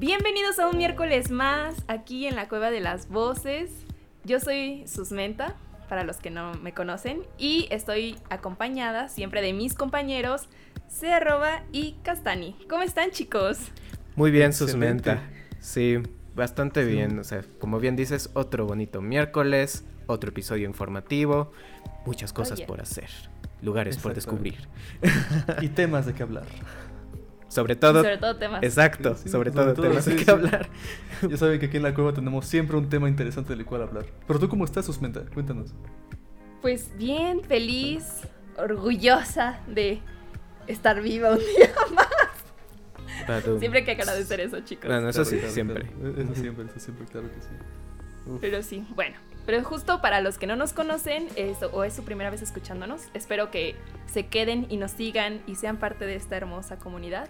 Bienvenidos a un miércoles más aquí en la Cueva de las Voces. Yo soy Susmenta, para los que no me conocen, y estoy acompañada siempre de mis compañeros Arroba y Castani. ¿Cómo están, chicos? Muy bien, Excelente. Susmenta. Sí, bastante bien. O sea, como bien dices, otro bonito miércoles, otro episodio informativo, muchas cosas por hacer, lugares por descubrir. Y temas de qué hablar. Sobre todo, Sobre todo temas. exacto, Sí, sí, sobre sobre todo todo, temas sí, qué sí. hablar. Ya saben que aquí en la cueva tenemos siempre un tema interesante del cual hablar. Pero tú, ¿cómo estás, Susmenta? Cuéntanos. Pues bien, feliz, orgullosa de estar viva un día más. Siempre hay que agradecer eso, chicos. Bueno, eso sí, Claro, siempre. claro. Eso siempre, eso siempre, claro que sí. Uf. Pero sí, bueno. Pero justo para los que no nos conocen o es su primera vez escuchándonos, espero que se queden y nos sigan y sean parte de esta hermosa comunidad.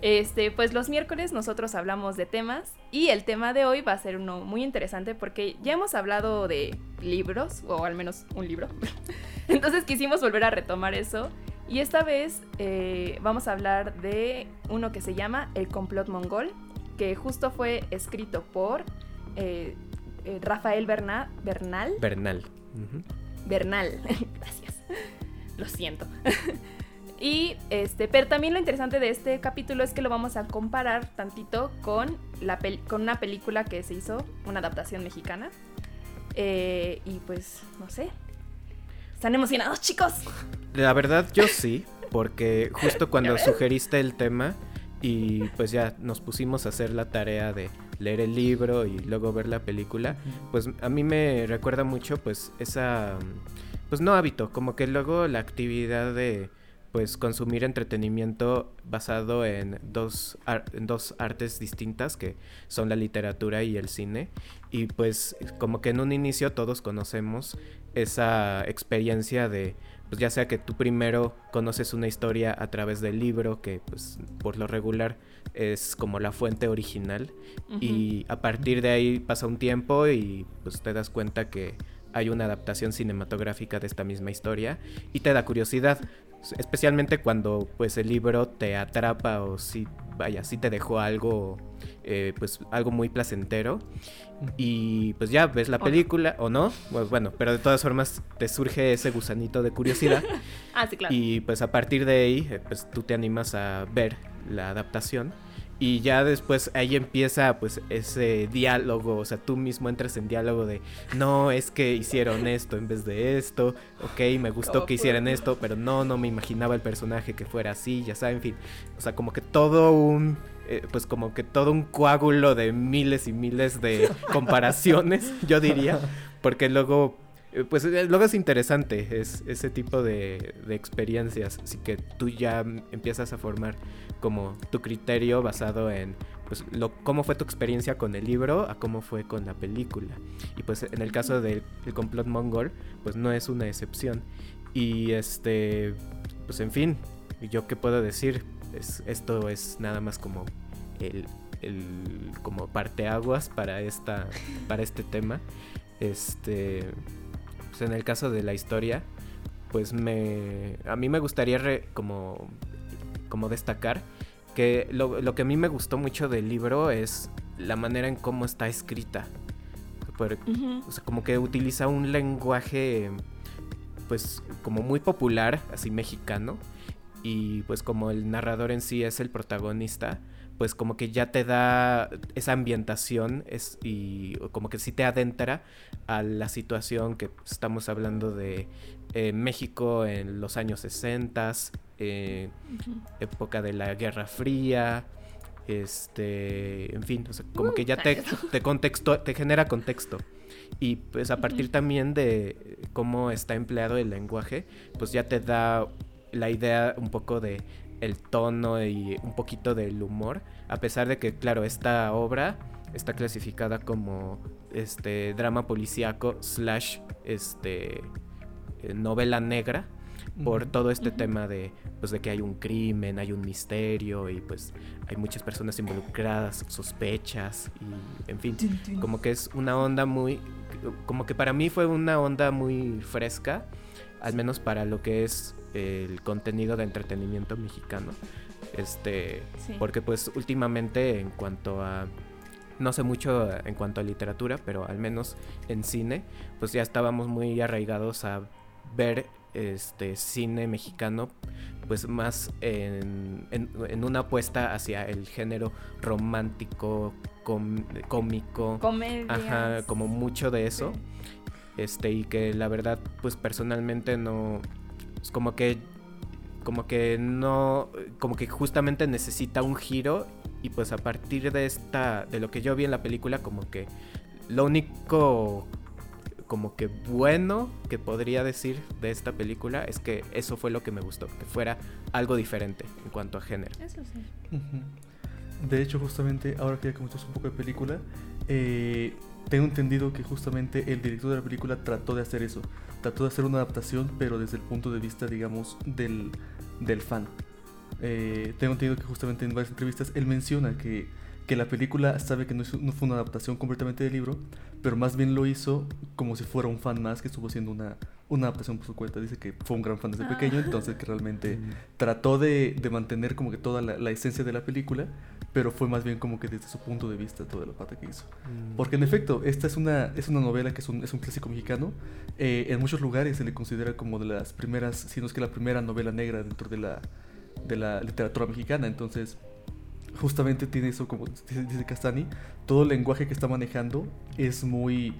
Este, pues los miércoles nosotros hablamos de temas y el tema de hoy va a ser uno muy interesante porque ya hemos hablado de libros, o al menos un libro. Entonces quisimos volver a retomar eso y esta vez eh, vamos a hablar de uno que se llama El complot mongol, que justo fue escrito por eh, eh, Rafael Berna- Bernal. Bernal. Bernal, gracias. Lo siento. y este, pero también lo interesante de este capítulo es que lo vamos a comparar tantito con, la pel- con una película que se hizo, una adaptación mexicana. Eh, y pues, no sé. ¿Están emocionados, chicos? La verdad yo sí, porque justo cuando sugeriste el tema y pues ya nos pusimos a hacer la tarea de leer el libro y luego ver la película, pues a mí me recuerda mucho pues esa pues no hábito, como que luego la actividad de pues consumir entretenimiento basado en dos, ar- en dos artes distintas que son la literatura y el cine. Y pues como que en un inicio todos conocemos esa experiencia de pues ya sea que tú primero conoces una historia a través del libro que pues por lo regular es como la fuente original. Y a partir de ahí pasa un tiempo y pues te das cuenta que hay una adaptación cinematográfica de esta misma historia y te da curiosidad, especialmente cuando pues el libro te atrapa o si vaya, si te dejó algo eh, pues algo muy placentero y pues ya ves la O no. película o no, pues bueno, pero de todas formas te surge ese gusanito de curiosidad Ah, sí, claro. y pues a partir de ahí, eh, pues tú te animas a ver la adaptación. Y ya después ahí empieza pues ese diálogo, o sea, tú mismo entras en diálogo de, no, es que hicieron esto en vez de esto, ok, me gustó ¿Cómo que hicieran puede? esto, pero no, no me imaginaba el personaje que fuera así, ya sabes, en fin, o sea, como que todo un, eh, pues como que todo un coágulo de miles y miles de comparaciones, yo diría, porque luego Pues eh, luego es interesante es, ese tipo de, de experiencias, así que tú ya empiezas a formar como tu criterio basado en pues lo, cómo fue tu experiencia con el libro a cómo fue con la película. Y pues en el caso del el complot mongol, pues no es una excepción. Y este, pues en fin, yo qué puedo decir, es, esto es nada más como el, el como parteaguas para esta para este tema. Este, pues en el caso de la historia, pues me a mí me gustaría re- como como destacar que lo, lo que a mí me gustó mucho del libro es la manera en cómo está escrita. Por- o sea, como que utiliza un lenguaje pues como muy popular, así mexicano, y pues como el narrador en sí es el protagonista, pues como que ya te da esa ambientación es, y como que sí te adentra a la situación que estamos hablando de eh, México en los años 60, eh, época de la Guerra Fría, este, en fin, o sea, como que ya te, te contexto, te genera contexto. Y pues a partir también de cómo está empleado el lenguaje, pues ya te da la idea un poco de el tono y un poquito del humor, a pesar de que, claro, esta obra está clasificada como este drama policíaco slash este eh, novela negra por todo este tema de pues de que hay un crimen, hay un misterio y pues hay muchas personas involucradas, sospechas y en fin, como que es una onda muy como que para mí fue una onda muy fresca, al menos para lo que es el contenido de entretenimiento mexicano. Este, Sí. porque pues últimamente en cuanto a no sé mucho en cuanto a literatura, pero al menos en cine, pues ya estábamos muy arraigados a ver este cine mexicano pues más en, en- en una apuesta hacia el género romántico, com- cómico, Comedias. ajá, como mucho de eso, Sí. este y que la verdad pues personalmente no es como que como que no como que justamente necesita un giro y pues a partir de esta de lo que yo vi en la película como que lo único como que bueno que podría decir de esta película es que eso fue lo que me gustó que fuera algo diferente en cuanto a género Eso sí. De hecho, justamente, ahora que ya comentamos un poco de película, eh, tengo entendido que justamente el director de la película trató de hacer eso. Trató de hacer una adaptación, pero desde el punto de vista, digamos, del, del fan. Eh, tengo entendido que justamente en varias entrevistas él menciona que, que la película sabe que no, es- no fue una adaptación completamente del libro, pero más bien lo hizo como si fuera un fan más que estuvo haciendo una, una adaptación por su cuenta. Dice que fue un gran fan desde Ah. pequeño, entonces que realmente trató de, de mantener como que toda la, la esencia de la película, pero fue más bien como que desde su punto de vista toda la parte que hizo. Mm. Porque en efecto, esta es una, es una novela que es un, es un clásico mexicano. Eh, en muchos lugares se le considera como de las primeras, si no es que la primera novela negra dentro de la, de la literatura mexicana. Entonces, justamente tiene eso, como dice, dice Castani, todo el lenguaje que está manejando es muy,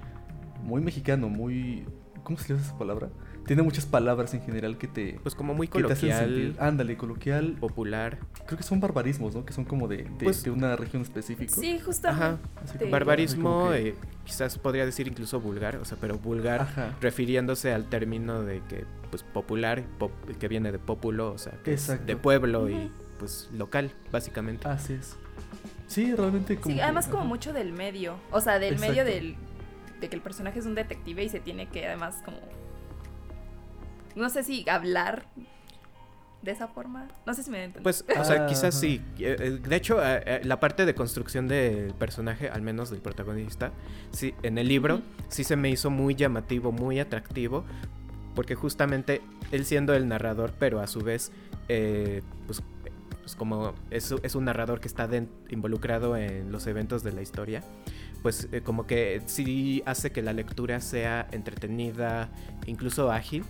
muy mexicano, muy... ¿Cómo se le llama esa palabra? Tiene muchas palabras en general que te... pues como muy que te hacen coloquial Ándale, coloquial. popular Creo que son barbarismos, ¿no? Que son como de, de, Pues- de una región específica. Sí, justamente. Ajá. Así Sí. como- barbarismo que- eh, quizás podría decir incluso vulgar o sea pero vulgar Ajá. refiriéndose al término de que pues popular pop- que viene de populo o sea que es Exacto. de pueblo y. pues local básicamente Así es. Sí, realmente como. Sí, que- además como ajá. mucho del medio. O sea, del medio del, de que el personaje es un detective y se tiene que además como... No sé si hablar de esa forma. No sé si me entiendes. pues o sea Ah, quizás ajá. sí Eh, eh, de hecho eh, la parte de construcción del personaje al menos del protagonista sí en el libro sí se me hizo muy llamativo muy atractivo porque justamente él siendo el narrador pero a su vez eh, pues pues como es, es un narrador que está den- involucrado en los eventos de la historia, pues eh, como que sí hace que la lectura sea entretenida, incluso ágil,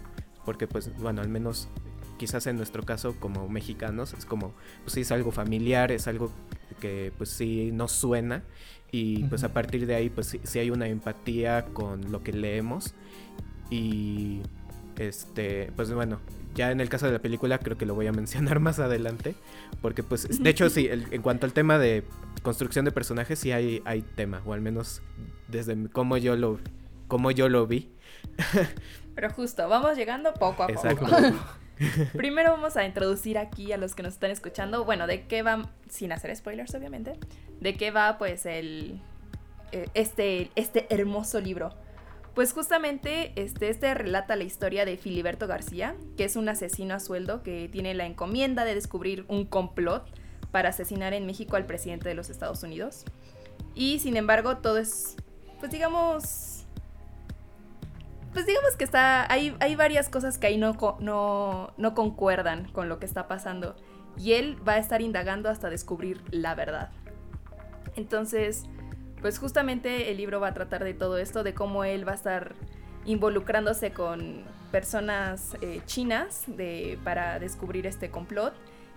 porque pues bueno, al menos quizás en nuestro caso como mexicanos es como, pues sí es algo familiar, es algo que pues sí nos suena y pues a partir de ahí pues sí, sí hay una empatía con lo que leemos y este pues bueno ya en el caso de la película creo que lo voy a mencionar más adelante porque pues de hecho sí el- en cuanto al tema de construcción de personajes sí hay hay tema o al menos desde cómo yo lo cómo yo lo vi Pero justo, vamos llegando poco a poco. Exacto. Primero vamos a introducir aquí a los que nos están escuchando, bueno, de qué va, sin hacer spoilers obviamente, de qué va pues el, eh, este, este hermoso libro. Pues justamente este, este relata la historia de Filiberto García, que es un asesino a sueldo que tiene la encomienda de descubrir un complot para asesinar en México al presidente de los Estados Unidos. Y sin embargo todo es, pues digamos, pues digamos que está. Hay, hay varias cosas que ahí no, no, no concuerdan con lo que está pasando. Y él va a estar indagando hasta descubrir la verdad. Entonces, pues justamente el libro va a tratar de todo esto, de cómo él va a estar involucrándose con personas eh, chinas de, para descubrir este complot.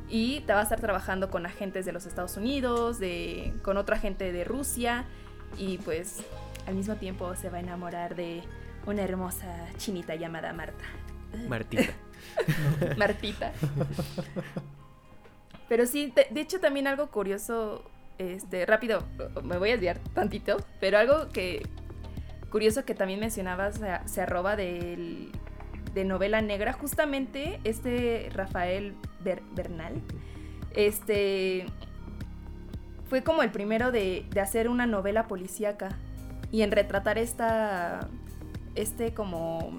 Y te va a estar trabajando con agentes de los Estados Unidos, de, con otra gente de Rusia. Y pues al mismo tiempo se va a enamorar de una hermosa chinita llamada Marta. Martita Martita. Pero sí, de, de hecho también algo curioso, este, rápido, me voy a desviar tantito, pero algo que curioso que también mencionabas se, arroba del, de novela negra, justamente este Rafael Ber- Bernal, este fue como el primero de, de hacer una novela policíaca y en retratar esta, este como,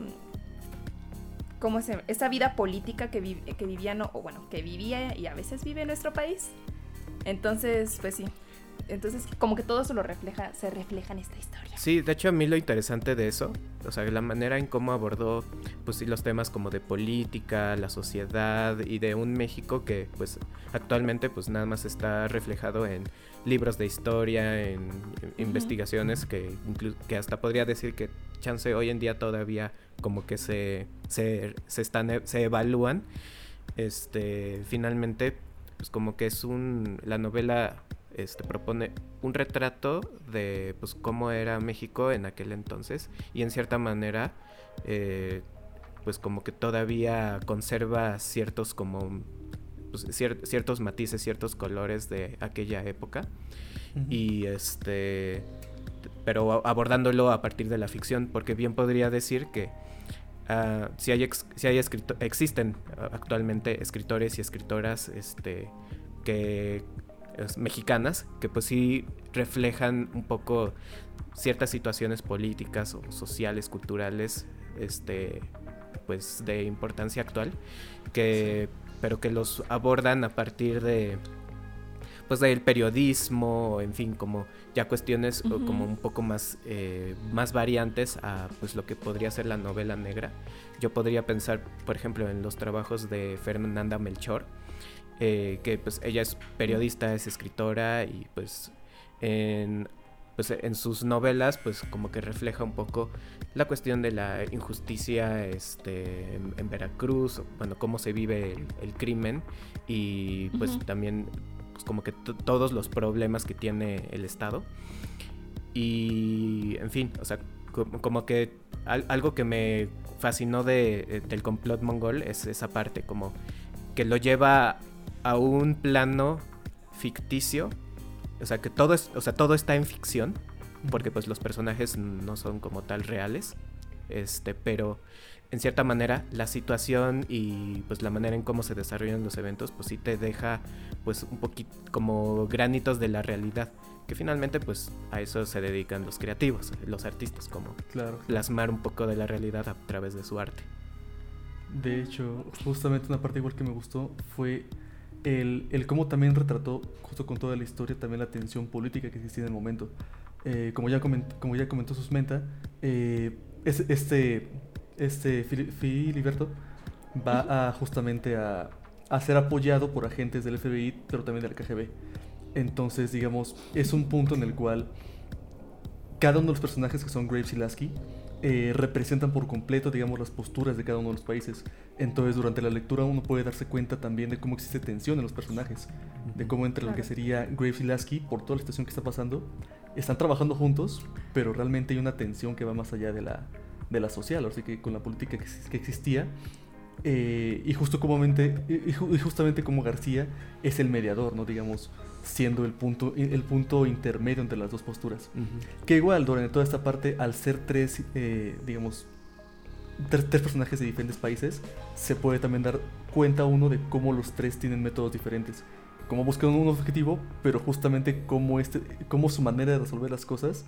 ¿cómo se esta vida política que, vi- que o bueno, que vivía y a veces vive en nuestro país. Entonces, pues sí. Entonces, como que todo eso lo refleja, se refleja en esta historia. Sí, de hecho a mí lo interesante de eso, o sea, la manera en cómo abordó, pues sí, los temas como de política, la sociedad y de un México que, pues, actualmente, pues nada más está reflejado en libros de historia, en, en investigaciones que, inclu- que hasta podría decir que chance hoy en día todavía como que se, se, se están, e- se evalúan. Este, finalmente, pues como que es un, la novela este, propone un retrato de pues cómo era México en aquel entonces y en cierta manera eh, pues como que todavía conserva ciertos como pues, cier- ciertos matices ciertos colores de aquella época. Y este pero abordándolo a partir de la ficción porque bien podría decir que ah, si hay ex- si hay escrito- existen ah, actualmente escritores y escritoras este que es, mexicanas que pues sí reflejan un poco ciertas situaciones políticas o sociales culturales este pues de importancia actual que pero que los abordan a partir de pues del periodismo, en fin, como ya cuestiones como un poco más, eh, más variantes a pues lo que podría ser la novela negra. Yo podría pensar, por ejemplo, en los trabajos de Fernanda Melchor, eh, que pues ella es periodista, es escritora y pues en, pues en sus novelas pues como que refleja un poco la cuestión de la injusticia este, en, en Veracruz, bueno, cómo se vive el, el crimen y pues también pues, como que to- todos los problemas que tiene el Estado. Y, en fin, o sea, como, como que al- algo que me fascinó de, eh, del complot mongol es esa parte, como que lo lleva a un plano ficticio, o sea, que todo, es, o sea, todo está en ficción, porque pues los personajes no son como tal reales, este, pero en cierta manera la situación y pues la manera en cómo se desarrollan los eventos pues sí te deja pues un poquito como granitos de la realidad, que finalmente pues a eso se dedican los creativos, los artistas, como Claro. plasmar un poco de la realidad a través de su arte. De hecho, justamente una parte igual que me gustó fue el, el cómo también retrató, justo con toda la historia, también la tensión política que existía en el momento. Eh, como, ya coment- como ya comentó Susmenta, eh, es- este, este Fili- Filiberto va a justamente a, a ser apoyado por agentes del FBI, pero también del KGB. Entonces, digamos, es un punto en el cual cada uno de los personajes que son Graves y Lasky eh, representan por completo, digamos, las posturas de cada uno de los países. Entonces, durante la lectura uno puede darse cuenta también de cómo existe tensión en los personajes, de cómo entre lo que Claro. sería Graves y Lasky, por toda la situación que está pasando, están trabajando juntos, pero realmente hay una tensión que va más allá de la, de la social, así que con la política que, que existía. eh, y, justo comamente, y, y ju- y justamente como García es el mediador, ¿no? Digamos, siendo el punto, el punto intermedio entre las dos posturas. Que igual, durante toda esta parte, al ser tres, eh, digamos, tres, tres personajes de diferentes países, se puede también dar cuenta uno de cómo los tres tienen métodos diferentes. Cómo buscan un objetivo, pero justamente cómo, este, cómo su manera de resolver las cosas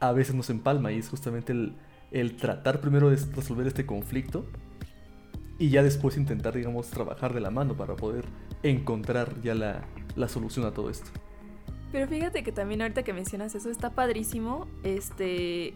a veces nos empalma. Y es justamente el, el tratar primero de resolver este conflicto y ya después intentar, digamos, trabajar de la mano para poder encontrar ya la, la solución a todo esto. Pero fíjate que también ahorita que mencionas eso está padrísimo, este,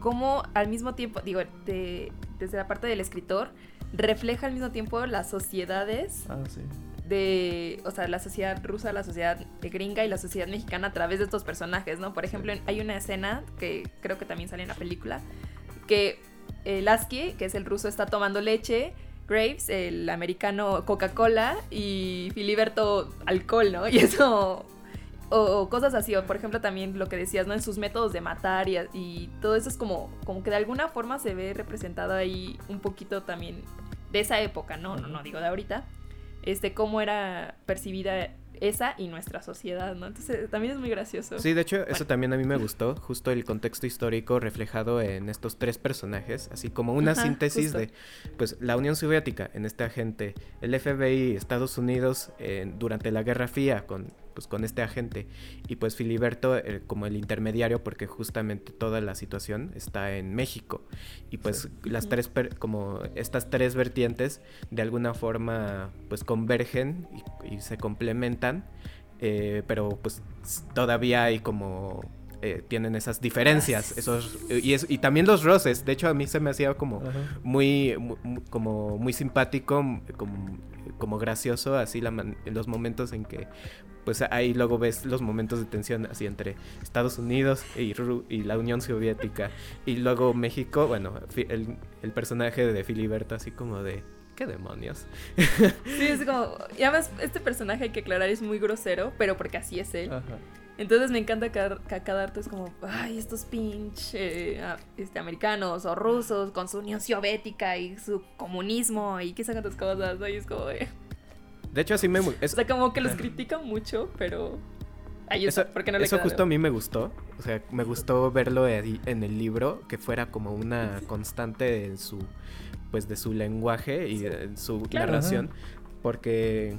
cómo al mismo tiempo, digo, de- desde la parte del escritor, refleja al mismo tiempo las sociedades Ah, sí. de, o sea, la sociedad rusa, la sociedad gringa y la sociedad mexicana a través de estos personajes, ¿no? Por ejemplo, hay una escena que creo que también sale en la película, que eh, Lasky, que es el ruso, está tomando leche, Graves, el americano, Coca-Cola y Filiberto, alcohol, ¿no? Y eso... O, cosas así, o por ejemplo también lo que decías, ¿no? En sus métodos de matar y, y todo eso es como, como que de alguna forma se ve representado ahí un poquito también de esa época, ¿no? No, no digo de ahorita este, cómo era percibida esa y nuestra sociedad, ¿no? Entonces también es muy gracioso. Sí, de hecho, eso también a mí me gustó, justo el contexto histórico reflejado en estos tres personajes, así como una Ajá, síntesis justo. de, pues, la Unión Soviética en este agente, el FBI, Estados Unidos eh, durante la Guerra Fría con, pues, con este agente, y pues Filiberto eh, como el intermediario, porque justamente toda la situación está en México, y pues las tres, per- como estas tres vertientes, de alguna forma, pues convergen y, y se complementan eh, pero pues todavía hay como eh, tienen esas diferencias esos y, es- y también los roces. De hecho a mí se me hacía como muy, mu- mu- como muy simpático como, como gracioso así la man- los momentos en que pues ahí luego ves los momentos de tensión así entre Estados Unidos y, Ru- y la Unión Soviética y luego México bueno el, el personaje de Filiberto así como de qué demonios Sí, es como. Y además, este personaje hay que aclarar es muy grosero, pero porque así es él. Ajá. Entonces me encanta que, a cada harto es como, ay, estos pinch eh, este, americanos o rusos con su Unión Soviética y su comunismo y que sacan tus cosas, ¿no? Y es como de... de hecho así me es- O sea, como que los critican mucho, pero... Ahí Eso, está, porque no le eso queda justo a mí me gustó. O sea, me gustó verlo ahí en el libro, que fuera como una constante en su, pues, de su lenguaje y en su Claro. narración. Porque,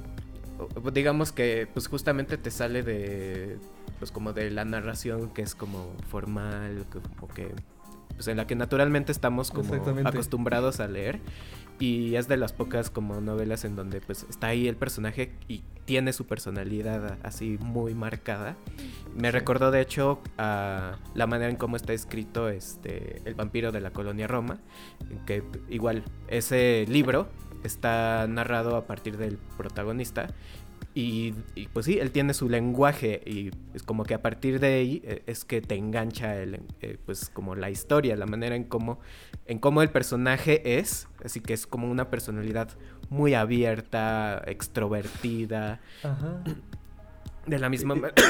digamos que, pues, justamente te sale de, pues, como de la narración que es como formal, que- como que, pues, en la que naturalmente estamos como acostumbrados a leer. Y es de las pocas como novelas en donde pues está ahí el personaje y tiene su personalidad así muy marcada. Me recordó de hecho a la manera en cómo está escrito este El vampiro de la colonia Roma, que igual ese libro está narrado a partir del protagonista y, y, pues sí, él tiene su lenguaje y es como que a partir de ahí eh, es que te engancha el, eh, pues como la historia, la manera en cómo, en cómo el personaje es, así que es como una personalidad muy abierta, extrovertida, Ajá. de la misma ma-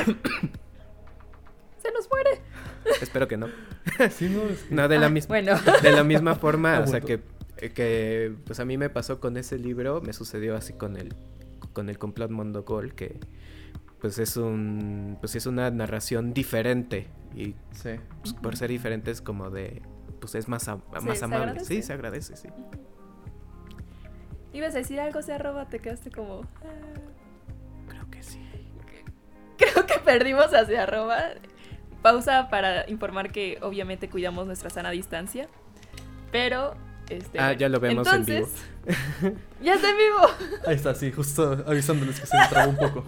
Se nos muere. espero que no, Sí, no, es que- no de la Ah, misma Bueno. de la misma forma, o sea que, que pues a mí me pasó con ese libro, me sucedió así con el con el complot Mondogol que pues es un pues es una narración diferente y Sí. pues, por ser diferente es como de pues es más más amable. Sí, se agradece, sí. Ibas a decir algo, se arroba, te quedaste como... ah. Creo que sí. Creo que perdimos a se arroba. Pausa para informar que obviamente cuidamos nuestra sana distancia. Pero... Este, Ah, ya lo vemos en vivo. Ya está en vivo. Ahí está, sí, justo avisándoles que se me trabó un poco.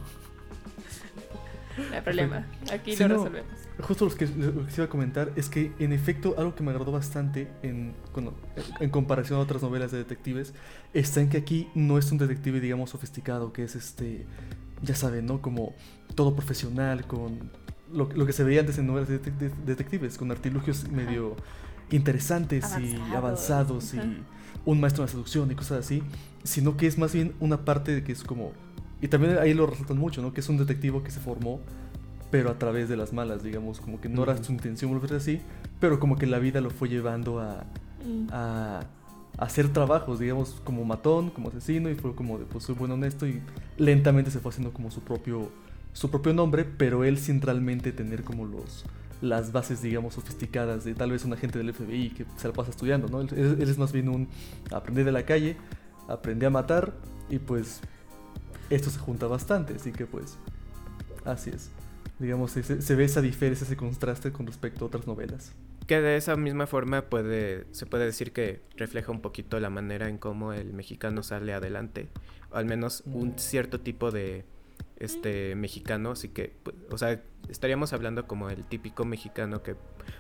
No hay problema. Aquí Sí, lo no. resolvemos. Justo lo que, lo que iba a comentar es que, en efecto, algo que me agradó bastante en, en comparación a otras novelas de detectives está en que aquí no es un detective, digamos, sofisticado, que es este, ya saben, ¿no? Como todo profesional, con lo, lo que se veía antes en novelas de, de- detectives, con artilugios medio interesantes y Avanzados. y un maestro en la seducción y cosas así, sino que es más bien una parte de que es como... Y también ahí lo resaltan mucho, ¿no? Que es un detectivo que se formó pero a través de las malas, digamos, como que no era su intención volverse así, pero como que la vida lo fue llevando a, Mm. a, a hacer trabajos, digamos, como matón, como asesino, y fue como de, pues soy buen honesto, y lentamente se fue haciendo como su propio, su propio nombre, pero él sin realmente tener como los las bases, digamos, sofisticadas de tal vez un agente del FBI que se la pasa estudiando, ¿no? Él, él- es más bien un aprender de la calle, aprendí a matar, y pues esto se junta bastante, así que pues así es. Digamos, se, se ve esa diferencia, ese contraste con respecto a otras novelas. Que de esa misma forma puede, se puede decir que refleja un poquito la manera en cómo el mexicano sale adelante. O al menos un cierto tipo de este mexicano. Así que, pu- o sea, estaríamos hablando como el típico mexicano que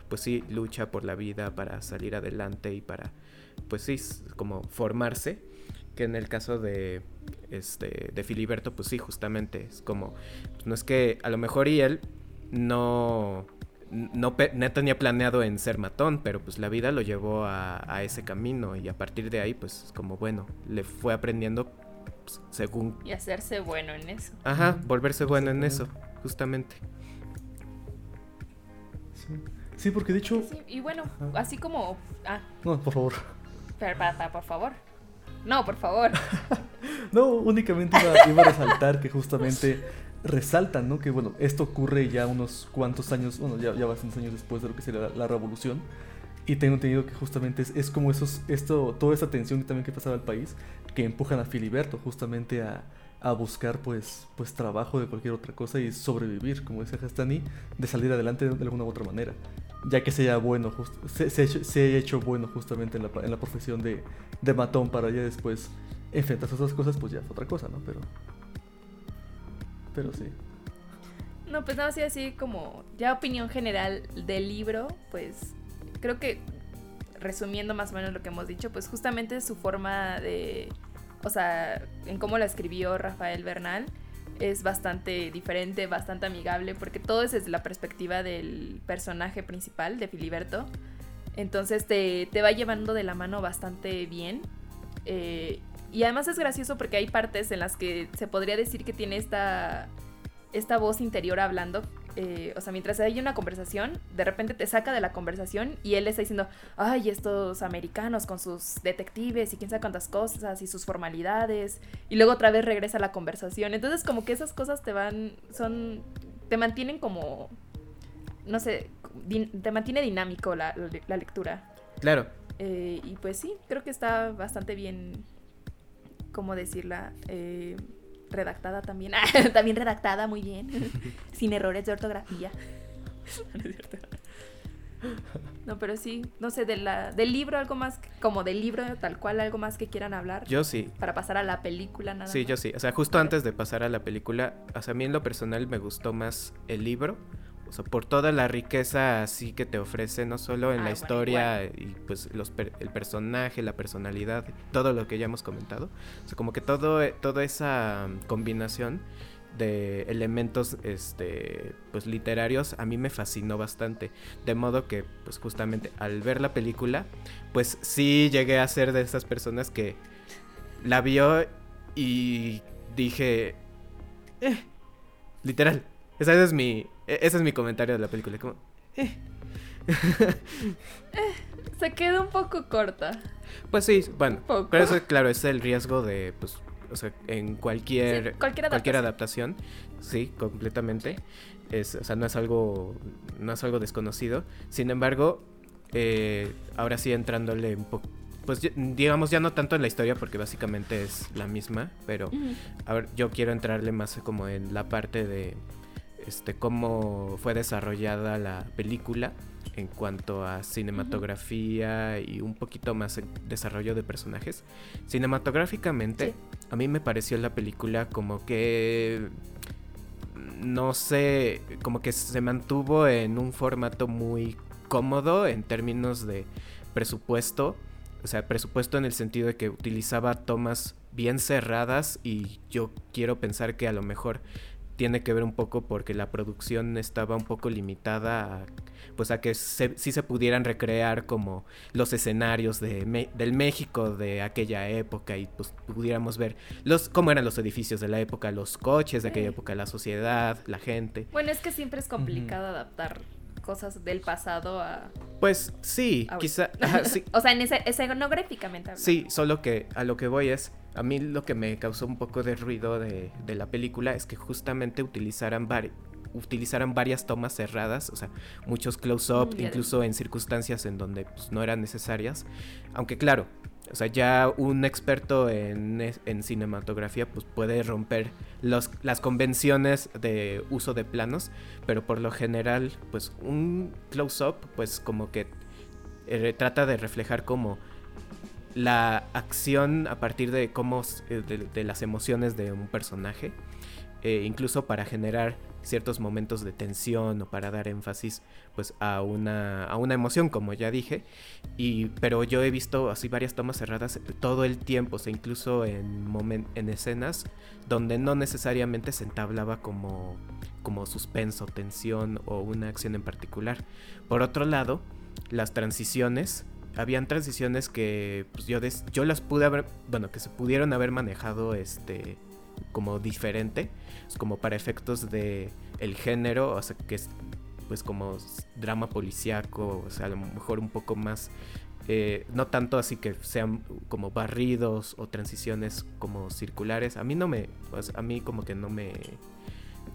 pues sí lucha por la vida para salir adelante y para pues sí, como formarse. Que en el caso de este de Filiberto, pues sí, justamente es como pues, no es que a lo mejor y él no no, no tenía planeado en ser matón, pero pues la vida lo llevó a, ese camino y a partir de ahí pues como bueno, le fue aprendiendo pues, según... Y hacerse bueno en eso. Ajá, volverse bueno en eso, justamente. Sí, Sí, porque de hecho... Sí, y bueno, Ajá. así como... Ah, No, por favor. pero, por favor. No, por favor. No, únicamente iba, iba a resaltar que justamente resaltan, ¿no? Que bueno, esto ocurre ya unos cuantos años, bueno, ya, ya bastantes años después de lo que sería la, la revolución. Y tengo entendido que justamente es, es como esos, esto, toda esa tensión que también que pasaba al país, que empujan a Filiberto justamente a, a buscar pues, pues trabajo de cualquier otra cosa y sobrevivir, como decía Hastani, de salir adelante de alguna u otra manera. Ya que sea bueno, se, se, se haya hecho bueno justamente en la, en la profesión de, de matón para ya después enfrentarse a otras cosas, pues ya es otra cosa, ¿no? Pero, pero sí. No, pues nada más iba a decir como ya opinión general del libro, pues creo que resumiendo más o menos lo que hemos dicho, pues justamente su forma de, o sea, en cómo la escribió Rafael Bernal es bastante diferente, bastante amigable, porque todo es desde la perspectiva del personaje principal, de Filiberto. Entonces te, te va llevando de la mano bastante bien. Eh, y además es gracioso porque hay partes en las que se podría decir que tiene esta, esta voz interior hablando. Eh, o sea, mientras hay una conversación, de repente te saca de la conversación y él está diciendo, ay, estos americanos con sus detectives y quién sabe cuántas cosas y sus formalidades. Y luego otra vez regresa a la conversación. Entonces como que esas cosas te van, son, te mantienen como, no sé, te mantiene dinámico la, la- la lectura. Claro, Eh, y pues sí, creo que está bastante bien, ¿cómo decirla? Eh, redactada también. también redactada muy bien. Sin errores de ortografía. No pero sí, no sé, de la, del libro algo más, como del libro tal cual, algo más que quieran hablar. yo sí. Para pasar a la película nada Sí, más. yo sí. O sea, justo antes de pasar a la película, o sea, a mí en lo personal me gustó más el libro. O sea, por toda la riqueza así que te ofrece, no solo en Ah, la bueno, historia y pues los per- el personaje, la personalidad, todo lo que ya hemos comentado. O sea, como que todo, toda esa combinación de elementos este pues literarios a mí me fascinó bastante de modo que pues justamente al ver la película pues sí llegué a ser de esas personas que la vio y dije "Eh", literal ese es mi e- ese es mi comentario de la película como "Eh". Se queda un poco corta. pues sí bueno pero eso claro es el riesgo de pues o sea en cualquier Sí, cualquier cualquier adaptación. sí completamente es o sea no es algo no es algo desconocido sin embargo eh, ahora sí entrándole un poco pues digamos ya no tanto en la historia porque básicamente es la misma pero Ujú. a ver, yo quiero entrarle más como en la parte de este cómo fue desarrollada la película en cuanto a cinematografía y un poquito más desarrollo de personajes. Cinematográficamente, Sí. a mí me pareció la película como que no sé, como que se mantuvo en un formato muy cómodo en términos de presupuesto. O sea, presupuesto en el sentido de que utilizaba tomas bien cerradas y yo quiero pensar que a lo mejor tiene que ver un poco porque la producción estaba un poco limitada a, pues a que se, sí se pudieran recrear como los escenarios de Me- del México de aquella época y pues pudiéramos ver los cómo eran los edificios de la época, los coches de aquella época, la sociedad, la gente. Bueno, es que siempre es complicado adaptar cosas del pasado a... Pues sí, Ahorita. quizá ajá, sí, o sea, en ese, escenográficamente hablando. Sí, solo que a lo que voy es, a mí lo que me causó un poco de ruido de, de la película es que justamente utilizaran, utilizaran varias tomas cerradas, o sea, muchos close-up, Mm, incluso en circunstancias en donde pues, no eran necesarias. Aunque claro, o sea, ya un experto en, en cinematografía pues puede romper los, las convenciones de uso de planos, pero por lo general, pues un close-up, pues como que eh, trata de reflejar como la acción a partir de cómo eh, de, de las emociones de un personaje eh, incluso para generar ciertos momentos de tensión o para dar énfasis pues a una a una emoción como ya dije. Y pero yo he visto así varias tomas cerradas todo el tiempo o sea incluso en momen- en escenas donde no necesariamente se entablaba como como suspenso tensión o una acción en particular. Por otro lado las transiciones habían transiciones que pues, yo des- yo las pude haber bueno que se pudieron haber manejado este como diferente es como para efectos de el género o sea que es pues como drama policíaco o sea a lo mejor un poco más eh, no tanto así que sean como barridos o transiciones como circulares a mí no me pues, a mí como que no me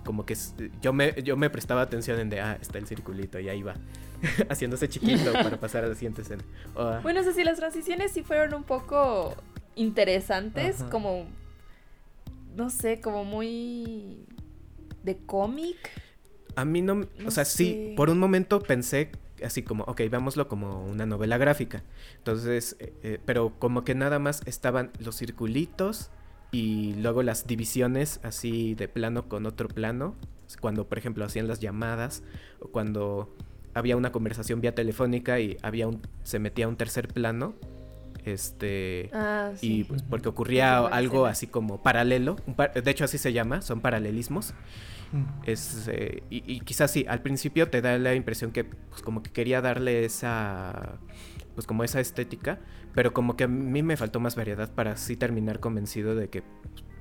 como que yo me, yo me prestaba atención en de, ah, está el circulito y ahí va, haciéndose chiquito para pasar a la siguiente escena. Ah, Bueno, o sea, sí, las transiciones sí fueron un poco interesantes, Ajá. como, no sé, como muy de cómic. A mí no, No o sea, sí, por un momento pensé así como, ok, veámoslo como una novela gráfica. Entonces, eh, eh, pero como que nada más estaban los circulitos y luego las divisiones así de plano con otro plano. Cuando, por ejemplo, hacían las llamadas o cuando había una conversación vía telefónica y había un, se metía un tercer plano. Este, Ah, y sí. pues, porque ocurría algo así como paralelo. un par- de hecho, así se llama, son paralelismos. Es, eh, y, y quizás sí, al principio te da la impresión que pues como que quería darle esa pues como esa estética, pero como que a mí me faltó más variedad para así terminar convencido de que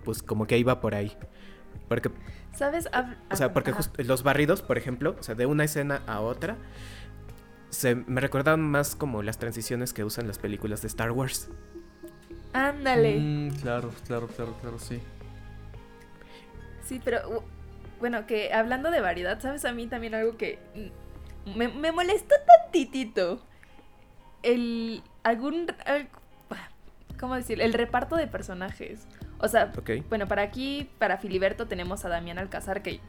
pues como que iba por ahí. Porque, ¿Sabes? O sea, ah, porque just- los barridos, por ejemplo, o sea, de una escena a otra, se me recordaban más como las transiciones que usan las películas de Star Wars. Ándale. Mm, claro, claro, claro, claro, sí. Sí, pero bueno, que hablando de variedad, ¿sabes? A mí también algo que me, me molestó tantitito. El. algún. al- ¿Cómo decir? El reparto de personajes. O sea, Ok. bueno, para aquí, para Filiberto, tenemos a Damián Alcázar, que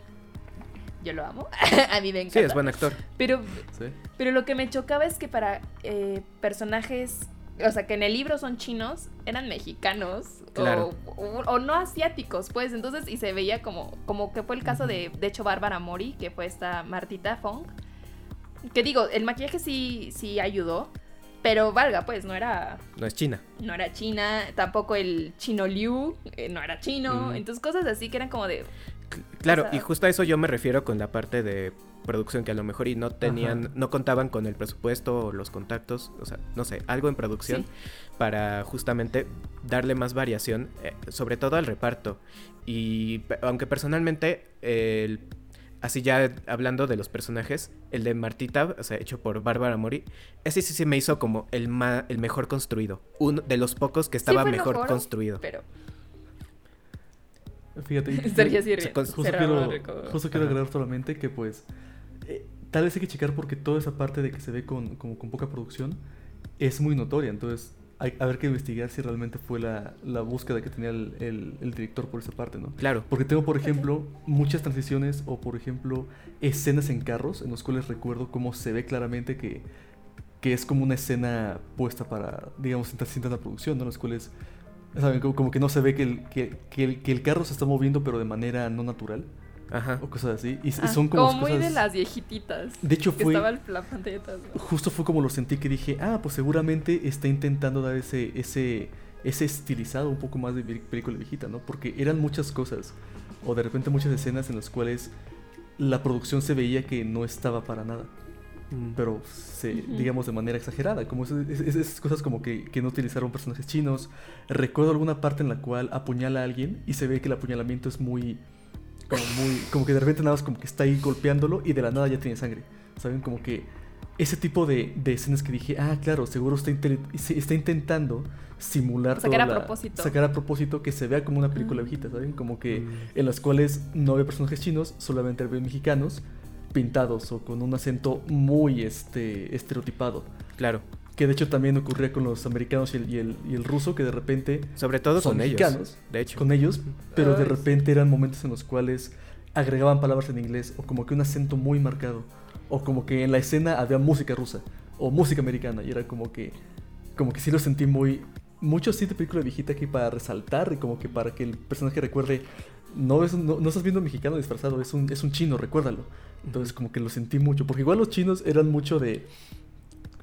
yo lo amo. a mí me encanta. Sí, es buen actor. Pero, Sí. pero lo que me chocaba es que para eh, personajes. O sea, que en el libro son chinos, eran mexicanos. Claro. O, o- o no asiáticos, pues. Entonces, y se veía como, como que fue el caso de, de hecho, Bárbara Mori, que fue esta Martita Fong. Que digo, el maquillaje sí, sí ayudó. Pero valga, pues, no era, No es China. no era china. Tampoco el chino Liu eh, no era chino. Entonces, cosas así que eran como de. Cl- Claro, sea- y justo a eso yo me refiero con la parte de producción que a lo mejor y no tenían, Ajá. no contaban con el presupuesto o los contactos, o sea, no sé, algo en producción Sí. para justamente darle más variación, eh, sobre todo al reparto. Y aunque personalmente, el- así ya hablando de los personajes, el de Martita, o sea, hecho por Bárbara Mori, ese sí se me hizo como el, ma- el mejor construido, uno de los pocos que estaba mejor mejor, construido. Pero. Fíjate. Sergio sí se con- Justo quiero, justo quiero agregar solamente que pues eh, tal vez hay que checar porque toda esa parte de que se ve con, como con poca producción es muy notoria. Entonces hay a ver que investigar si realmente fue la, la búsqueda que tenía el, el- el director por esa parte, ¿no? Claro, Porque tengo, por ejemplo, muchas transiciones o, por ejemplo, escenas en carros en los cuales recuerdo cómo se ve claramente que, que es como una escena puesta para, digamos, cinta, cinta de producción, ¿no? En los cuales, ¿saben? Como, que no se ve que el, que, que el, que el carro se está moviendo pero de manera no natural ajá. o cosas así. Y, Ah, son como, muy de cosas- las viejititas. De hecho, que fue... estaba el- ¿no? Justo fue como lo sentí que dije, ah, pues seguramente está intentando dar ese, ese, ese estilizado un poco más de película viejita, ¿no? Porque eran muchas cosas, o de repente muchas escenas en las cuales la producción se veía que no estaba para nada. Pero se, digamos de manera exagerada, como esas, cosas como que, que no utilizaron personajes chinos. Recuerdo alguna parte en la cual apuñala a alguien y se ve que el apuñalamiento es muy, como muy, como que de repente nada más como que está ahí golpeándolo y de la nada ya tiene sangre, ¿saben? Como que ese tipo de, de escenas que dije, ah, claro, seguro está, está intentando simular Sacar a la- propósito. sacar a propósito que se vea como una película Mm. viejita, ¿saben? Como que Mm. en las cuales no había personajes chinos, solamente había mexicanos pintados o con un acento muy este estereotipado. Claro. Que de hecho también ocurría con los americanos y el, y el, y el ruso, que de repente Sobre todo son con ellos. De hecho. con ellos, pero de Ay, repente eran momentos en los cuales agregaban palabras en inglés o como que un acento muy marcado o como que en la escena había música rusa o música americana y era como que como que sí lo sentí muy mucho así de película viejita que para resaltar y como que para que el personaje recuerde no es no, no estás viendo un mexicano disfrazado es un es un chino recuérdalo entonces como que lo sentí mucho porque igual los chinos eran mucho de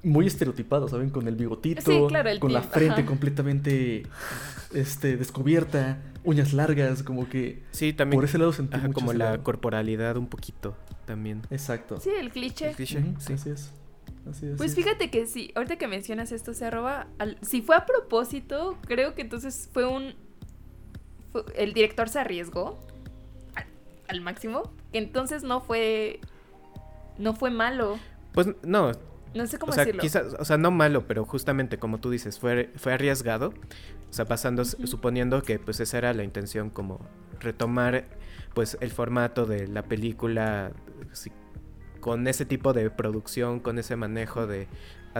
muy estereotipados, ¿saben? Con el bigotito, Sí, claro, el con la frente ajá. completamente este, descubierta, uñas largas, como que Sí, también. por ese lado sentí ajá, mucho como la lado. corporalidad un poquito también. Exacto. Sí, el cliché. El cliché, sí. Así es. Así es. Pues así es. fíjate que sí, ahorita que mencionas esto, se arroba. al- si fue a propósito, creo que entonces fue un. El director se arriesgó al, al máximo. Entonces no fue. No fue malo. Pues no, No sé cómo o sea, decirlo. quizás, o sea, no malo, pero justamente como tú dices, fue, fue arriesgado. O sea, pasando, suponiendo que pues esa era la intención como retomar pues el formato de la película con ese tipo de producción, con ese manejo de,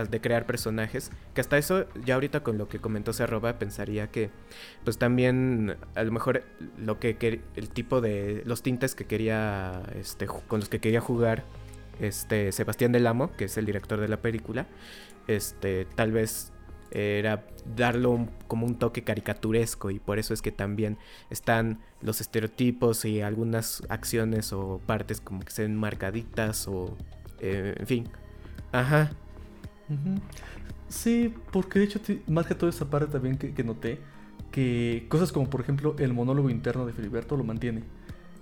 de crear personajes, que hasta eso, ya ahorita con lo que comentó Arroba pensaría que pues también a lo mejor lo que, el tipo de los tintes que quería este con los que quería jugar este Sebastián Del Amo, que es el director de la película, este tal vez era darlo un- como un toque caricaturesco y por eso es que también están los estereotipos y algunas acciones o partes como que se ven marcaditas o eh, en fin. Ajá. Sí, porque de hecho ti- marca toda esa parte también que, que noté, que cosas como por ejemplo el monólogo interno de Filiberto lo mantiene.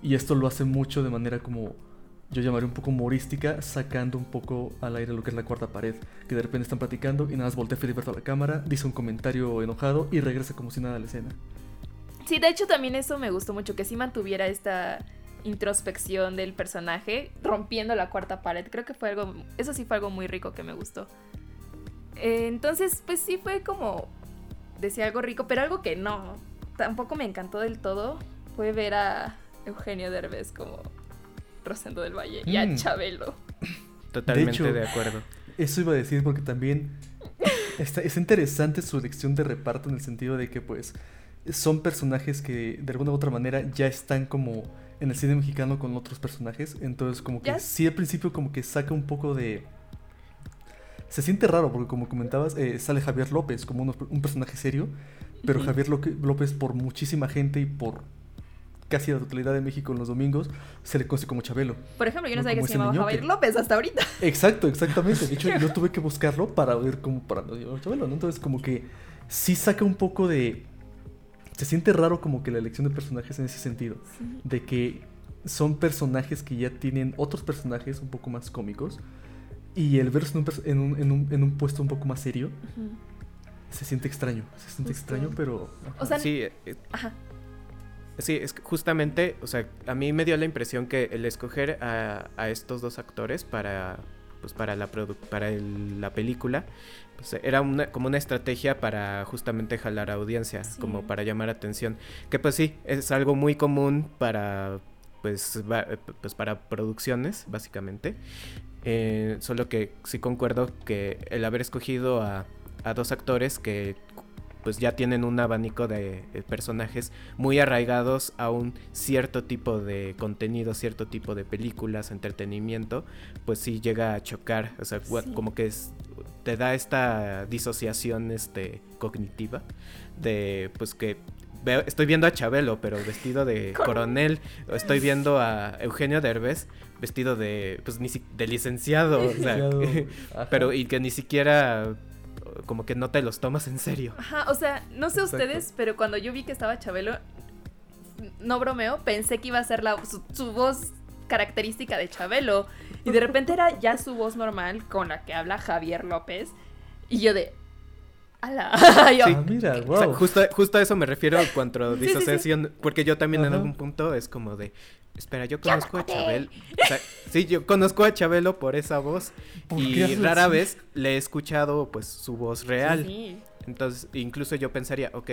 Y esto lo hace mucho de manera como yo llamaría un poco humorística, sacando un poco al aire lo que es la cuarta pared, que de repente están platicando y nada más voltea Filiberto a la cámara, dice un comentario enojado y regresa como si nada a la escena. Sí, de hecho también eso me gustó mucho, que sí mantuviera esta introspección del personaje, rompiendo la cuarta pared. Creo que fue algo, eso sí fue algo muy rico que me gustó. Eh, entonces, pues sí fue como, decía algo rico, pero algo que no, tampoco me encantó del todo, fue ver a Eugenio Derbez como Rosendo del Valle y a Mm. Chabelo. Totalmente hecho- de acuerdo. Eso iba a decir porque también está, es interesante su elección de reparto en el sentido de que pues son personajes que de alguna u otra manera ya están como en el cine mexicano con otros personajes. Entonces como que sí al principio como que saca un poco de... Se siente raro porque como comentabas eh, sale Javier López como un personaje serio, pero. Javier López por muchísima gente y por casi la totalidad de México en los domingos se le conoce como Chabelo. Por ejemplo, yo no No sabía que se llamaba. Javier López hasta ahorita. Exacto, exactamente. De hecho, yo tuve que buscarlo para ver cómo para no llamar Chabelo, ¿no? Entonces, como que sí saca un poco de. Se siente raro como que la elección de personajes en ese sentido. De que son personajes que ya tienen otros personajes un poco más cómicos. Y el verlos en un, en un, en un- en un puesto un poco más serio se siente extraño. Se siente Justo. extraño, pero. O sea, Sí, eh, Ajá. Sí, es que justamente, o sea, a mí me dio la impresión que el escoger a, a estos dos actores para, pues para la para el- la película, pues era una, como una estrategia para justamente jalar audiencia, Sí. como para llamar atención, que pues sí, es algo muy común para, pues, va- eh, pues para producciones, básicamente, Eh, solo que sí concuerdo que el haber escogido a, a dos actores que pues ya tienen un abanico de eh, personajes muy arraigados a un cierto tipo de contenido, cierto tipo de películas, entretenimiento, pues sí llega a chocar, o sea, Sí. como que es- te da esta disociación este, cognitiva de pues que veo, estoy viendo a Chabelo, pero vestido de coronel, o estoy viendo a Eugenio Derbez vestido de pues ni si- de licenciado, o sea, pero y que ni siquiera como que no te los tomas en serio. Ajá, o sea, no sé Exacto. ustedes, pero cuando yo vi que estaba Chabelo, no bromeo, pensé que iba a ser la, su, su voz característica de Chabelo. Y de repente era ya su voz normal con la que habla Javier López. Y yo de... ¡Hala! Yo, Ah, mira, O sea, wow. justo, justo a eso me refiero cuando Sí, sí, sí. disociación, porque yo también en algún punto es como de, espera, yo conozco a Chabelo, o sea, sí, yo conozco a Chabelo por esa voz ¿Por qué y rara así? vez le he escuchado pues su voz real, sí. entonces incluso yo pensaría, ok,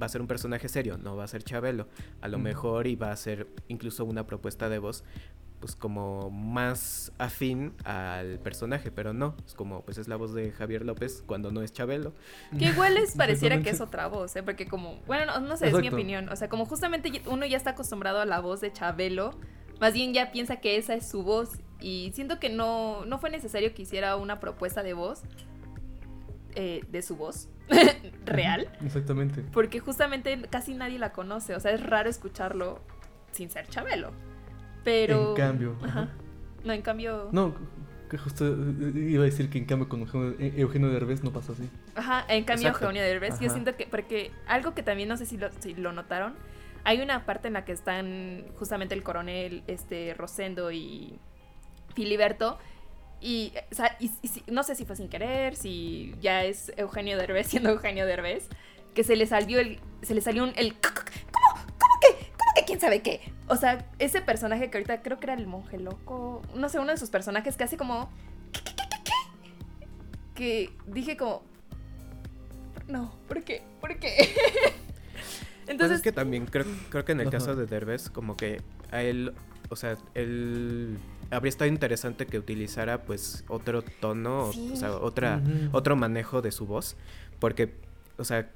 va a ser un personaje serio, no va a ser Chabelo, a lo Ujú. mejor y va a ser incluso una propuesta de voz pues como más afín al personaje, pero no, es como pues es la voz de Javier López cuando no es Chabelo. Que igual les pareciera que es otra voz, ¿eh? Porque como, bueno, no, no sé, es mi opinión. O sea, como justamente uno ya está acostumbrado a la voz de Chabelo, más bien ya piensa que esa es su voz. Y siento que no, no fue necesario que hiciera una propuesta de voz, eh, de su voz, real. Exactamente. Porque justamente casi nadie la conoce. O sea, es raro escucharlo sin ser Chabelo. Pero... En cambio, Ajá. ajá. No, en cambio... No, que justo eh, iba a decir que en cambio con Eugenio, eh, Eugenio Derbez no pasa así. Ajá, en cambio Exacto. Eugenio Derbez, yo siento que, porque algo que también no sé si lo, si lo notaron, hay una parte en la que están justamente el coronel, este, Rosendo y Filiberto, y, o sea, y- no sé si fue sin querer, si ya es Eugenio Derbez siendo Eugenio Derbez, que se le salió el, se le salió un, el, quién sabe qué? O sea, ese personaje que ahorita creo que era el monje loco, no sé, uno de sus personajes que hace como, ¿qué, qué, qué, qué, qué? que dije como, no, ¿por qué? ¿Por qué? Pues Entonces, es que también creo, creo que en el Ajá. caso de Derbez, como que a él, o sea, él habría estado interesante que utilizara pues otro tono, o- Sí. o sea, otra, Ujú. otro manejo de su voz, porque, o sea,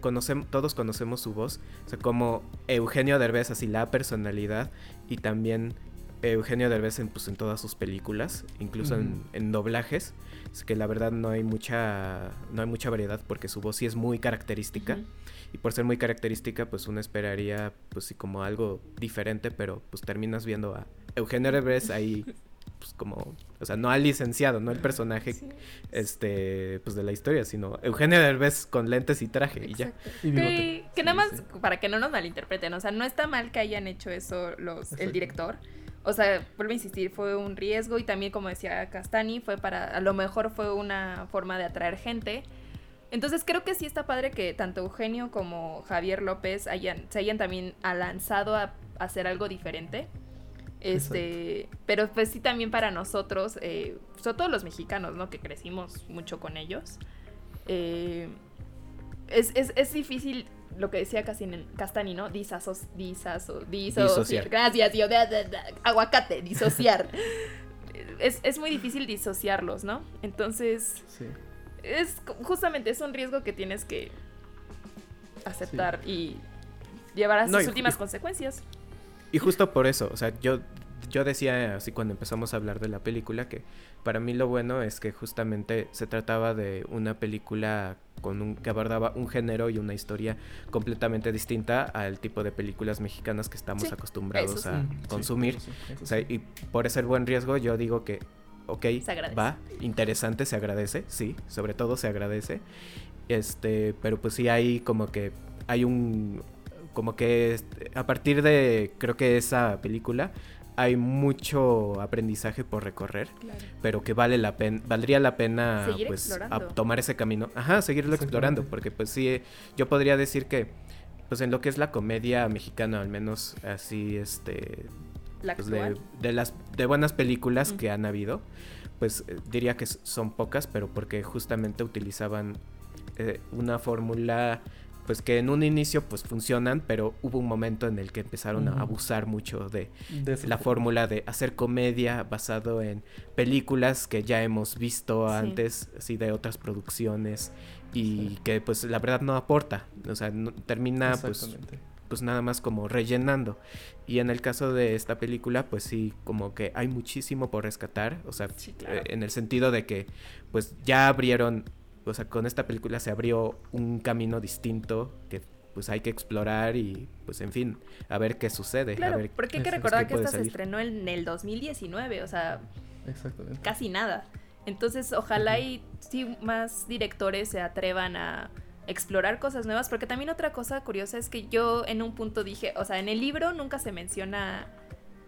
conocemos, todos conocemos su voz, o sea, como Eugenio Derbez, así la personalidad, y también Eugenio Derbez en, pues, en todas sus películas, incluso en, doblajes, es que la verdad no hay mucha, no hay mucha variedad porque su voz sí es muy característica. Y por ser muy característica, pues uno esperaría, pues sí, como algo diferente, pero pues terminas viendo a Eugenio Derbez ahí, pues como, o sea, no al licenciado, no el personaje, Sí. este, pues de la historia, sino Eugenio Derbez con lentes y traje y ya. Y. Que, nada más, sí. para que no nos malinterpreten, o sea, no está mal que hayan hecho eso los, el director. O sea, vuelvo a insistir, fue un riesgo y también, como decía Castani, fue para, a lo mejor fue una forma de atraer gente. Entonces creo que sí está padre que tanto Eugenio como Javier López hayan, se hayan también lanzado a, a hacer algo diferente. Este, pero pues sí también para nosotros, eh, sobre todo los mexicanos, ¿no? Que crecimos mucho con ellos. eh, es, es, es difícil lo que decía Castani, ¿no? Disasos, disaso, disociar. Disociar. Gracias, yo, da, da, da, aguacate, disociar. es, es muy difícil disociarlos, ¿no? Entonces, Sí. es justamente es un riesgo que tienes que aceptar y llevar a sus No, últimas y- consecuencias. Y justo por eso, o sea, yo, yo decía así cuando empezamos a hablar de la película que para mí lo bueno es que justamente se trataba de una película con un, que abordaba un género y una historia completamente distinta al tipo de películas mexicanas que estamos Sí, acostumbrados eso a Mm, sí, consumir. eso sí, eso O sea, y por ese buen riesgo yo digo que, ok, Se agradece. va, interesante, se agradece, sí, sobre todo se agradece. Este, pero pues sí hay como que, hay un, como que a partir de, creo que esa película, hay mucho aprendizaje por recorrer, pero que vale la pena, valdría la pena Seguir pues a- tomar ese camino, ajá, seguirlo explorando, porque pues sí, yo podría decir que, pues en lo que es la comedia mexicana, al menos así, este, La pues, de, de las de buenas películas que han habido, pues eh, diría que son pocas, pero porque justamente utilizaban eh, una fórmula pues que en un inicio pues funcionan, pero hubo un momento en el que empezaron a abusar mucho de la fórmula de hacer comedia basado en películas que ya hemos visto Sí. antes, así de otras producciones y que pues la verdad no aporta, o sea, no- termina pues pues nada más como rellenando. Y en el caso de esta película, pues sí, como que hay muchísimo por rescatar, o sea, Sí, claro. eh, en el sentido de que pues ya abrieron, o sea, con esta película se abrió un camino distinto que pues hay que explorar y pues en fin, a ver qué sucede. a Claro, ver porque hay que recordar que esta se estrenó en el 2019, o sea, Exactamente. casi nada. Entonces, ojalá y sí más directores se atrevan a explorar cosas nuevas, porque también otra cosa curiosa es que yo en un punto dije, o sea, en el libro nunca se menciona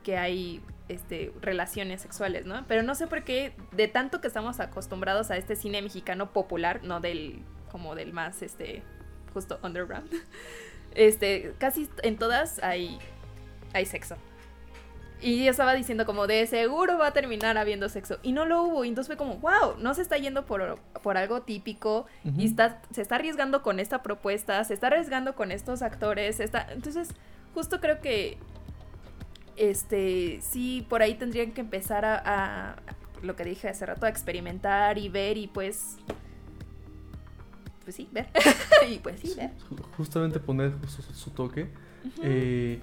que hay este, relaciones sexuales, ¿no? Pero no sé por qué, de tanto que estamos acostumbrados a este cine mexicano popular, no del, como del más, este, justo underground, este, casi en todas hay, hay sexo. Y yo estaba diciendo como de seguro va a terminar habiendo sexo. Y no lo hubo. Y entonces fue como, wow, no se está yendo por, por algo típico. Y está, se está arriesgando con esta propuesta. Se está arriesgando con estos actores. Está... Entonces, justo creo que este sí, por ahí tendrían que empezar a, a- lo que dije hace rato, a experimentar y ver y pues. Pues sí, ver. y pues sí, ver. Ju- Justamente poner su, toque. Eh,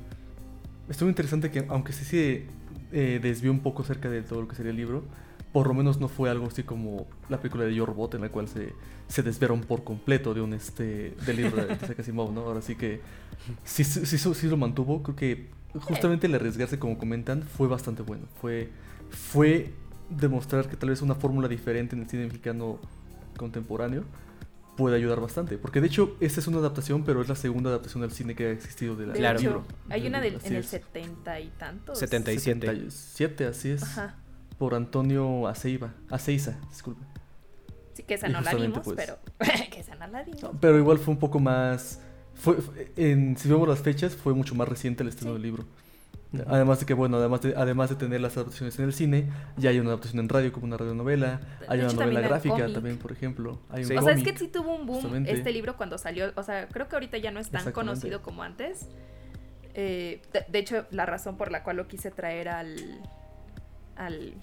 estuvo interesante que, aunque sí se eh, desvió un poco acerca de todo lo que sería el libro, por lo menos no fue algo así como la película de Yo Robot, en la cual se, se desviaron por completo de un este del libro de Isaac Asimov, ¿no? Ahora sí que sí, sí, sí, sí lo mantuvo. Creo que justamente el arriesgarse, como comentan, fue bastante bueno. Fue, fue demostrar que tal vez una fórmula diferente en el cine mexicano contemporáneo puede ayudar bastante. Porque de hecho, esta es una adaptación, pero es la segunda adaptación al cine que ha existido de la De Claro. libro. hay una del- en el setenta y tantos. 77. 77, así es. Ajá. Por Antonio Aceiva. Aceiza, disculpe. Sí, que esa no la vimos, pues, pero. que esa no la vimos. No, pero igual fue un poco más. Fue, en, si vemos las fechas, fue mucho más reciente el estreno Sí. del libro. Además de que, bueno, además de, además de tener las adaptaciones en el cine, ya hay una adaptación en radio como una radionovela, De hay una hecho, novela también gráfica también, por ejemplo. Hay un Sí. O sea, es que sí tuvo un boom justamente. este libro cuando salió. O sea, creo que ahorita ya no es tan conocido como antes. Eh, de, de hecho, la razón por la cual lo quise traer al, al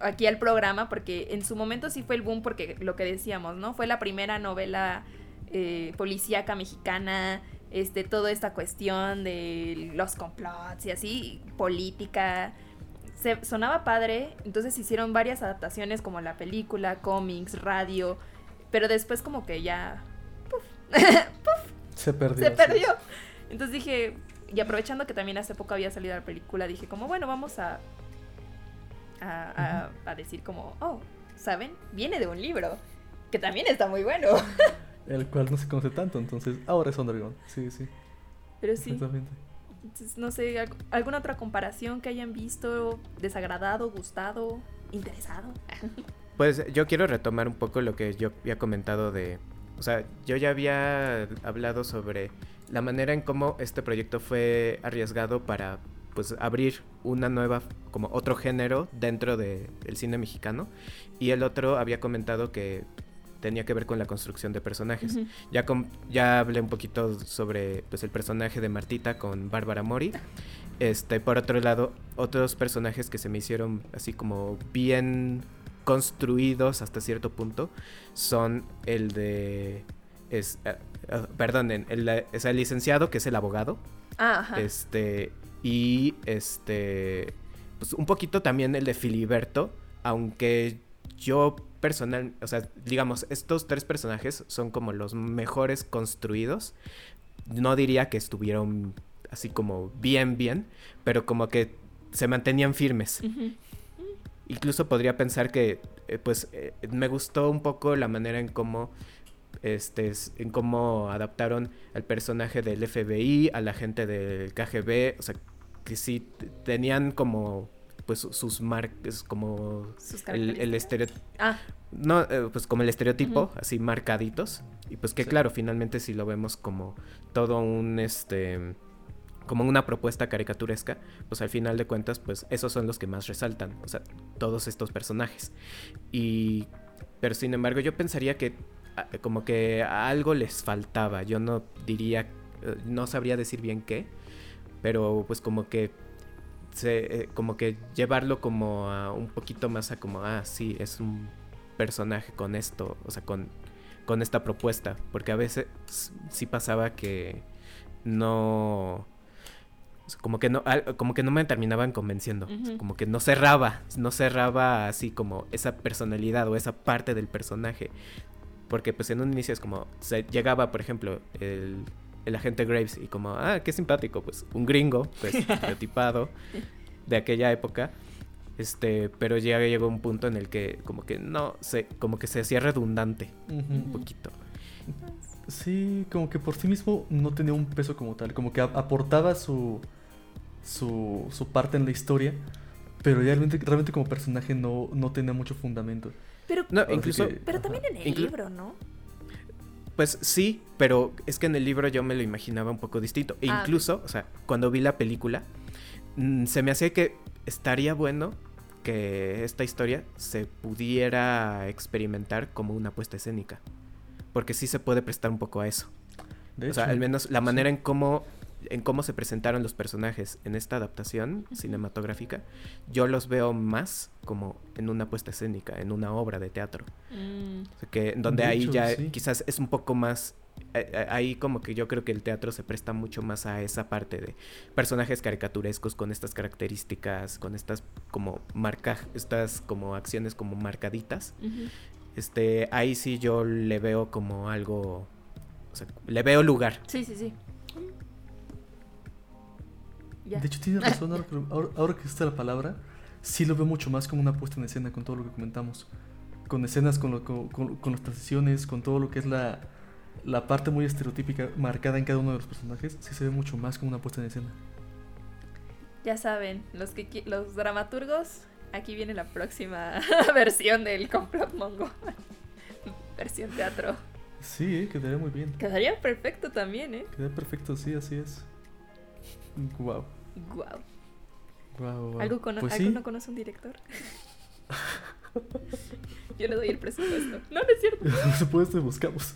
aquí al programa, porque en su momento sí fue el boom, porque lo que decíamos, ¿no? Fue la primera novela eh, policíaca mexicana, este, toda esta cuestión de los complots y así, política. Se, sonaba padre, entonces hicieron varias adaptaciones como la película, cómics, radio, pero después como que ya Se perdió. se sí. perdió. Entonces dije, y aprovechando que también hace poco había salido la película, dije como, bueno, vamos a, a, a- a decir como, oh, ¿saben? Viene de un libro, que también está muy bueno. El cual no se conoce tanto, entonces ahora es Underground. Sí, sí. Pero sí, Exactamente. entonces, no sé, ¿alg- ¿alguna otra comparación que hayan visto, desagradado, gustado, interesado? Pues yo quiero retomar un poco lo que yo había comentado de... O sea, yo ya había hablado sobre la manera en cómo este proyecto fue arriesgado para pues abrir una nueva, como otro género dentro de- del cine mexicano. Y el otro había comentado que tenía que ver con la construcción de personajes. Ya, ya hablé un poquito sobre pues, el personaje de Martita con Bárbara Mori. Este, por otro lado, otros personajes que se me hicieron así como bien construidos hasta cierto punto son el de... Es, eh, perdón, el, el- es el licenciado, que es el abogado. Ah, ajá. Este, y este, pues un poquito también el de Filiberto, aunque yo personal, o sea, digamos, estos tres personajes son como los mejores construidos. No diría que estuvieron así como bien, bien, pero como que se mantenían firmes. Incluso podría pensar que, eh, pues, eh, me gustó un poco la manera en cómo, este, en cómo adaptaron al personaje del FBI, a la gente del KGB, o sea, que sí tenían como, pues, su- sus marcas, como Sus el, el estereotipo, Ah, no, eh, pues como el estereotipo, así marcaditos, y pues que Sí. claro, finalmente si lo vemos como todo un, este, como una propuesta caricaturesca, pues al final de cuentas, pues esos son los que más resaltan, o sea, todos estos personajes. Y, pero sin embargo, yo pensaría que ah, como que algo les faltaba, yo no diría, eh, no sabría decir bien qué, pero pues como que se, eh, como que llevarlo como a un poquito más a como, ah, sí, es un personaje con esto, o sea, con, con esta propuesta, porque a veces sí pasaba que no como que no como que no me terminaban convenciendo, como que no cerraba, no cerraba así como esa personalidad o esa parte del personaje, porque pues en un inicio es como se llegaba, por ejemplo, el el agente Graves y como, ah, qué simpático, pues un gringo, pues estereotipado de aquella época. Este, pero ya llegó un punto en el que como que no, se como que se hacía redundante un poquito. Sí, como que por sí mismo no tenía un peso como tal, como que aportaba su, su, su parte en la historia, pero realmente, realmente como personaje no, no tenía mucho fundamento. pero, No, incluso que- pero también en el Inclu- libro, ¿no? Pues sí, pero es que en el libro yo me lo imaginaba un poco distinto. E Ah, incluso, o sea, cuando vi la película, mm, se me hacía que estaría bueno que esta historia se pudiera experimentar como una puesta escénica. Porque sí se puede prestar un poco a eso. De o sea, al menos la sí. manera en cómo en cómo se presentaron los personajes en esta adaptación cinematográfica, yo los veo más como en una puesta escénica, en una obra de teatro. Mm, O sea, que donde De ahí ya sí. quizás es un poco más eh, eh, ahí como que yo creo que el teatro se presta mucho más a esa parte de personajes caricaturescos con estas características, con estas como marca estas como acciones como marcaditas. Este, ahí sí yo le veo como algo o sea, le veo lugar. Sí, sí, sí. Ya. De hecho, tienes razón, ahora que, ahora, ahora que está la palabra, sí lo veo mucho más como una puesta en escena con todo lo que comentamos. Con escenas, con, lo- con, con- con las transiciones, con todo lo que es la, la parte muy estereotípica marcada en cada uno de los personajes, sí se ve mucho más como una puesta en escena. Ya saben, los que los dramaturgos, aquí viene la próxima versión del complot mongo. versión teatro. Sí, eh, quedaría muy bien. Quedaría perfecto también, ¿eh? Quedaría perfecto, sí, así es. Wow. Guau. Guau, guau. ¿Algo cono- Pues sí. ¿Alguno conoce un director? Yo le doy el presupuesto. No, no es cierto. Por supuesto, buscamos.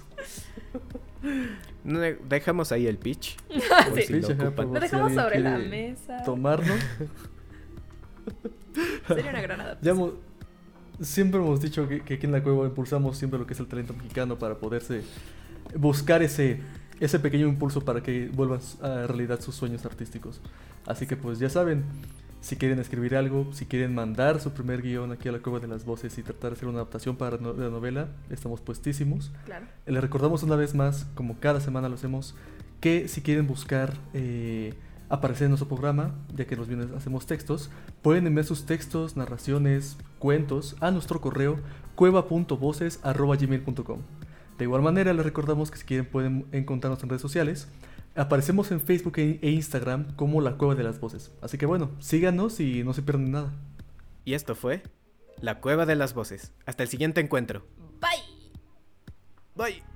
No, Dejamos ahí el pitch. Sí. si lo Pitch, dejamos sobre la mesa. Tomarlo. Sería una gran Ya adaptación. hemos- siempre hemos dicho que, que aquí en la cueva impulsamos siempre lo que es el talento mexicano para poderse buscar ese, ese pequeño impulso para que vuelvan a realidad sus sueños artísticos. Así que pues ya saben, si quieren escribir algo, si quieren mandar su primer guion aquí a la cueva de las voces y tratar de hacer una adaptación para no- la novela, estamos puestísimos. Claro. Les recordamos una vez más, como cada semana lo hacemos, que si quieren buscar eh, aparecer en nuestro programa, ya que los viernes hacemos textos, pueden enviar sus textos, narraciones, cuentos a nuestro correo cueva.voces.gmail.com. De igual manera, les recordamos que si quieren pueden encontrarnos en redes sociales. Aparecemos en Facebook e e Instagram como La Cueva de las Voces. Así que bueno, síganos y no se pierdan nada. Y esto fue La Cueva de las Voces. Hasta el siguiente encuentro. Bye. Bye.